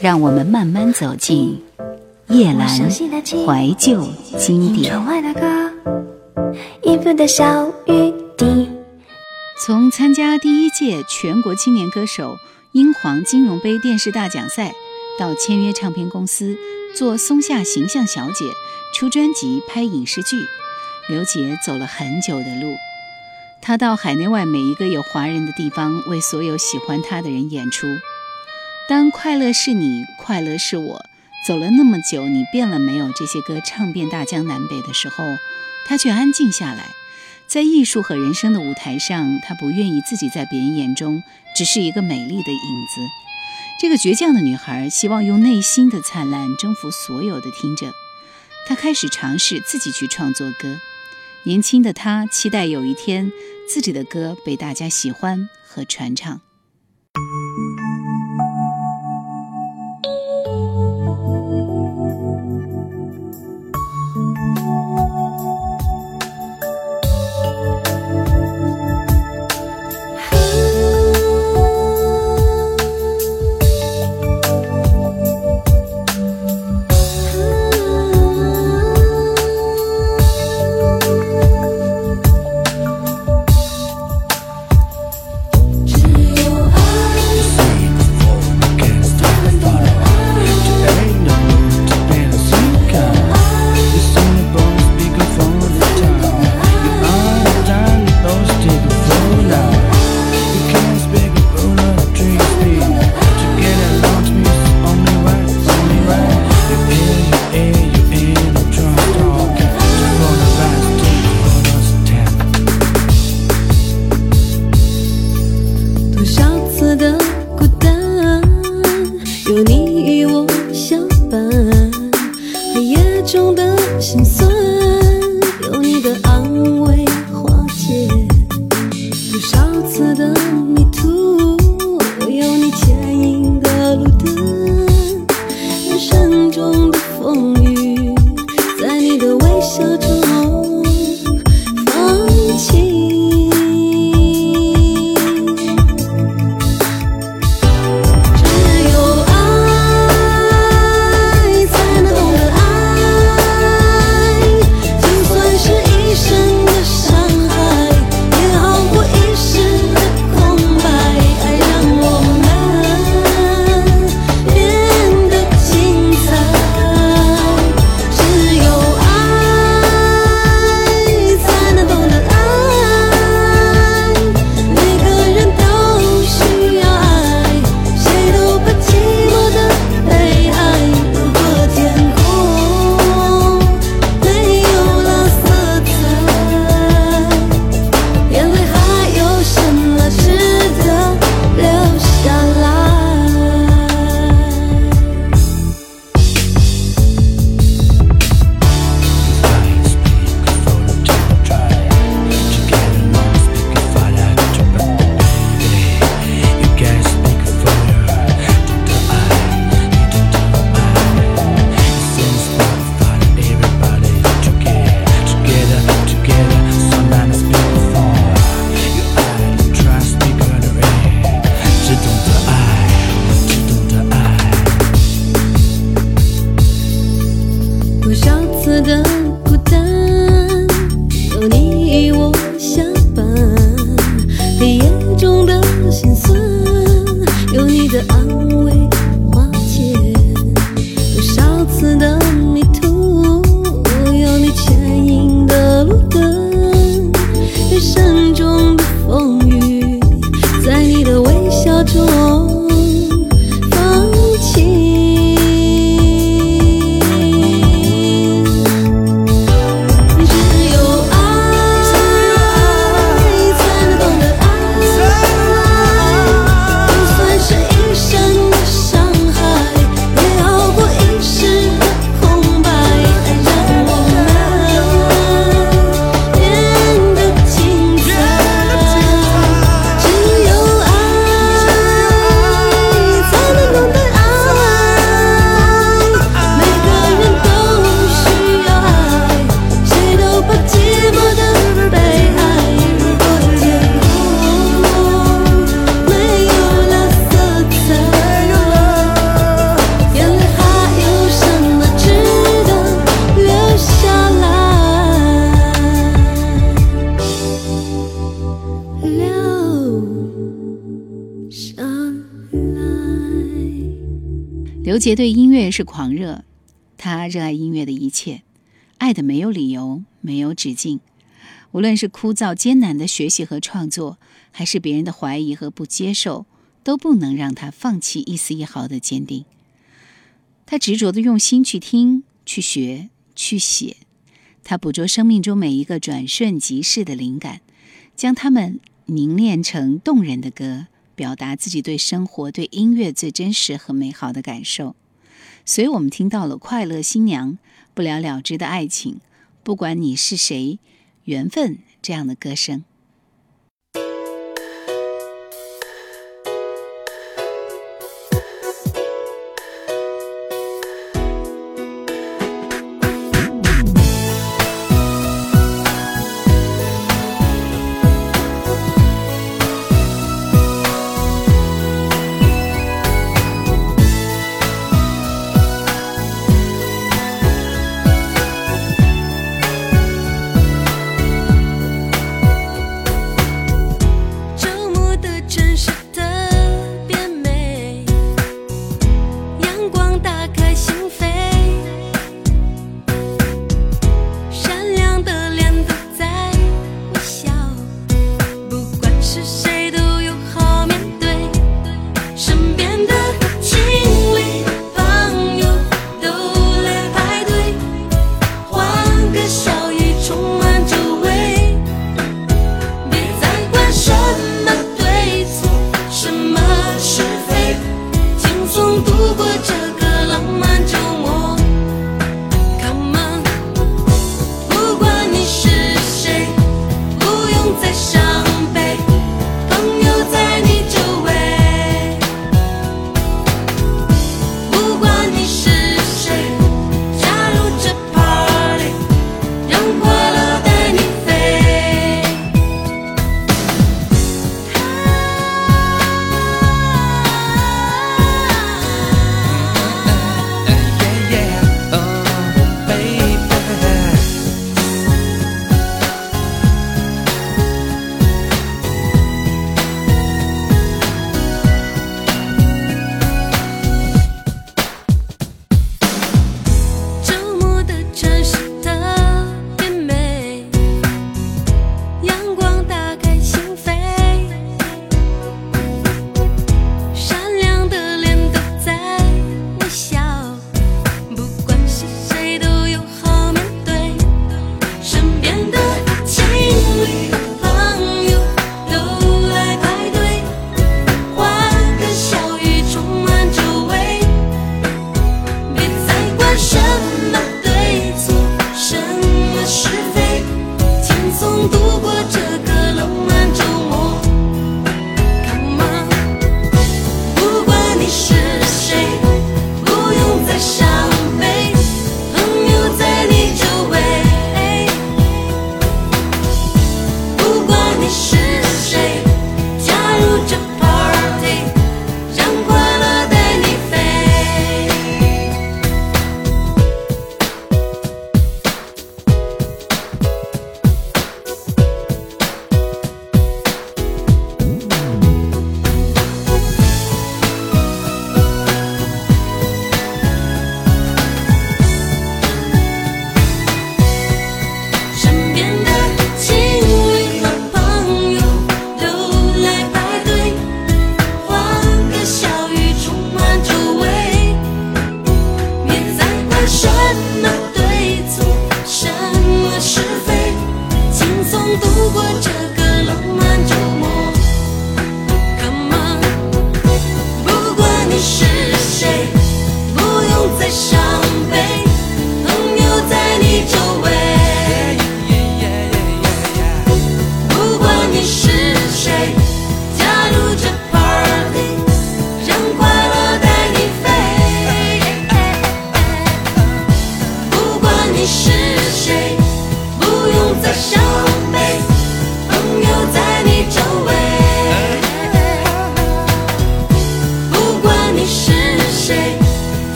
让我们慢慢走进叶阑怀旧经典。从参加第一届全国青年歌手英皇金融杯电视大奖赛，到签约唱片公司做松下形象小姐，出专辑、拍影视剧，刘杰走了很久的路。他到海内外每一个有华人的地方，为所有喜欢他的人演出。当快乐是你，快乐是我，走了那么久，你变了没有？这些歌唱遍大江南北的时候，他却安静下来，在艺术和人生的舞台上，他不愿意自己在别人眼中只是一个美丽的影子。这个倔强的女孩希望用内心的灿烂征服所有的听者。她开始尝试自己去创作歌。年轻的她期待有一天自己的歌被大家喜欢和传唱。杰对音乐是狂热，他热爱音乐的一切，爱的没有理由，没有止境。无论是枯燥艰难的学习和创作，还是别人的怀疑和不接受，都不能让他放弃一丝一毫的坚定。他执着的用心去听、去学、去写。他捕捉生命中每一个转瞬即逝的灵感，将它们凝练成动人的歌。表达自己对生活、对音乐最真实和美好的感受，所以我们听到了《快乐新娘》《不了了之的爱情》《不管你是谁》《缘分》这样的歌声。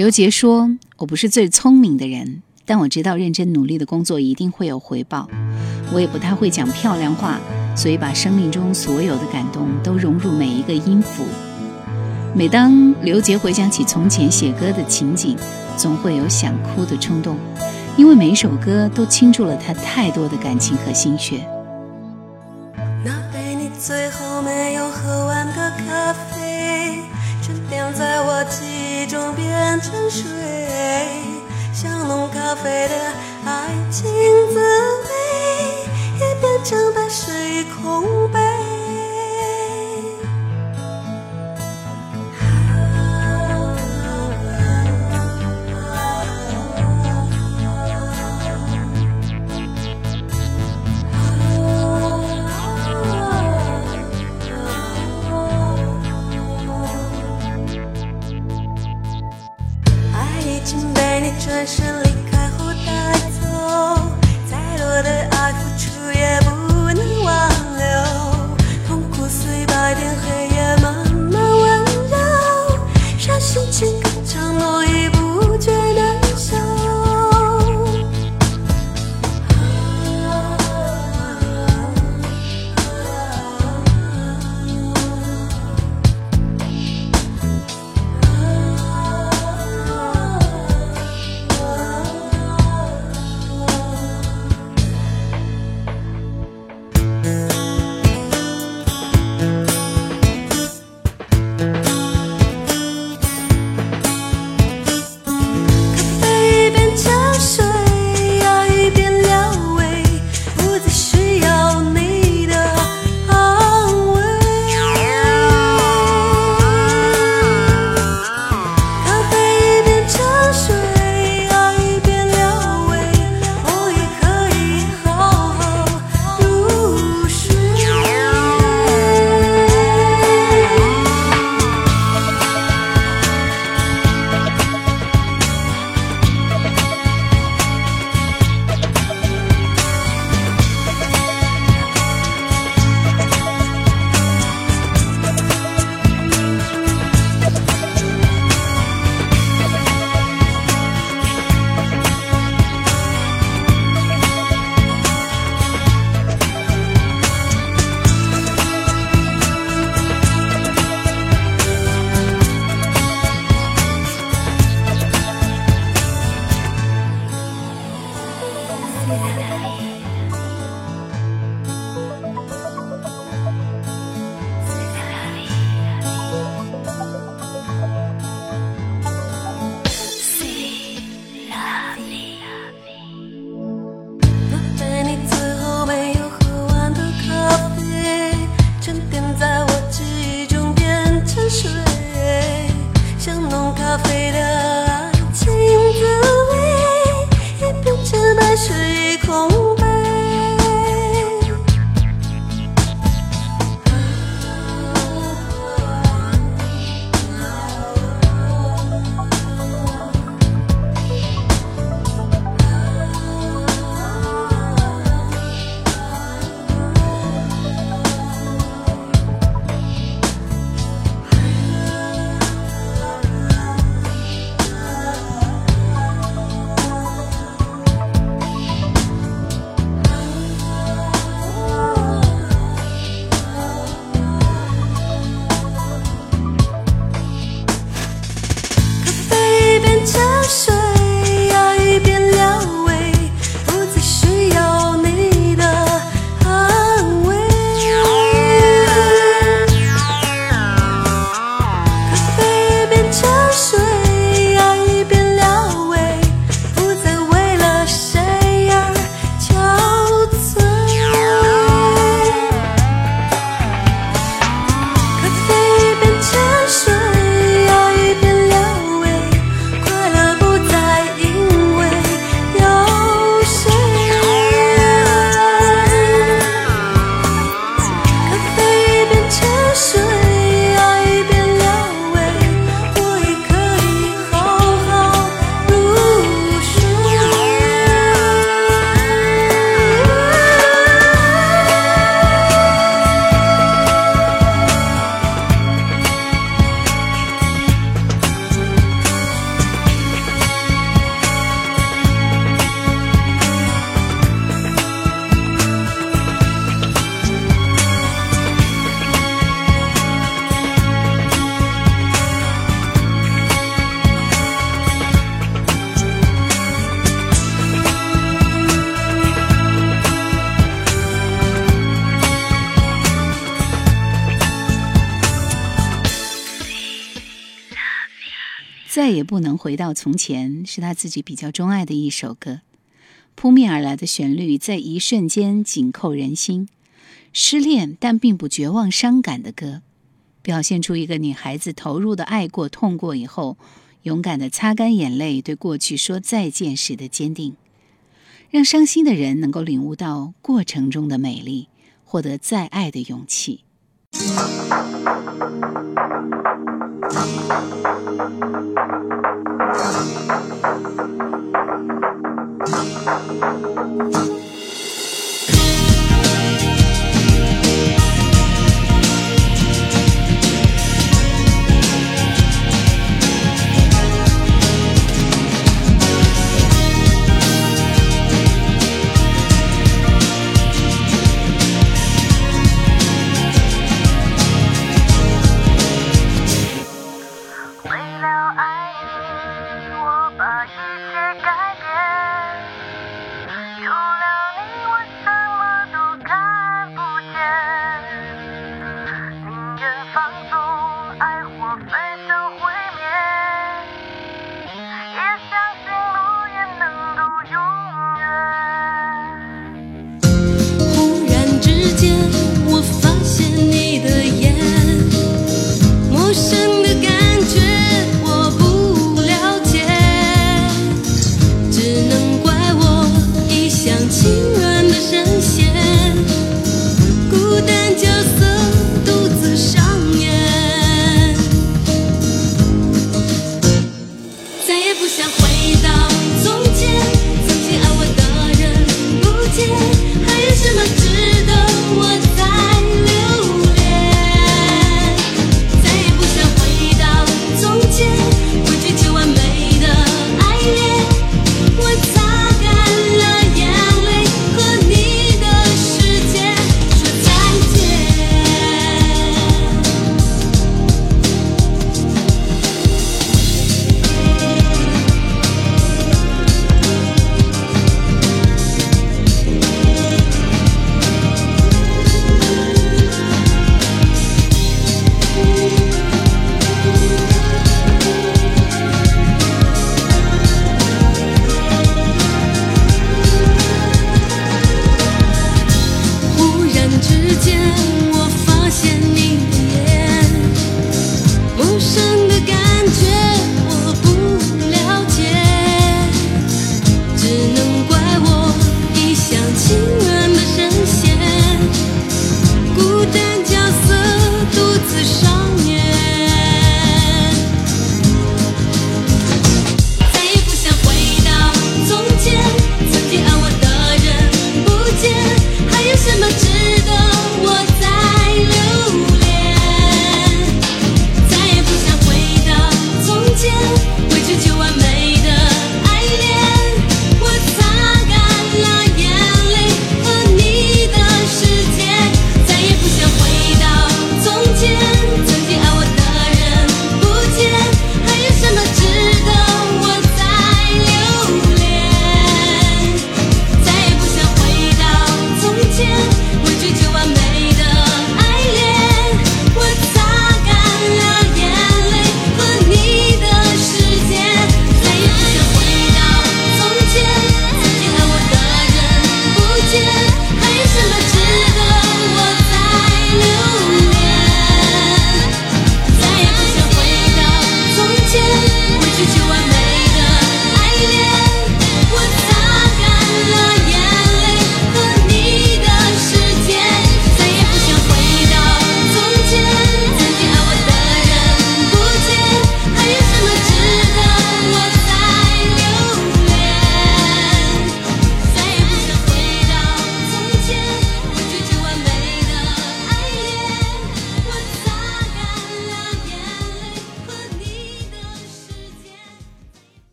刘杰说：“我不是最聪明的人，但我知道认真努力的工作一定会有回报。我也不太会讲漂亮话，所以把生命中所有的感动都融入每一个音符。每当刘杰回想起从前写歌的情景，总会有想哭的冲动，因为每一首歌都倾注了他太多的感情和心血。那杯你最后没有喝完的咖啡，沉淀在我记忆中变成水，像浓咖啡的爱情滋味，也变成白水空也不能回到从前是他自己比较钟爱的一首歌。扑面而来的旋律在一瞬间紧扣人心失恋但并不绝望伤感的歌表现出一个女孩子投入的爱过痛过以后勇敢的擦干眼泪对过去说再见时的坚定让伤心的人能够领悟到过程中的美丽获得再爱的勇气。你。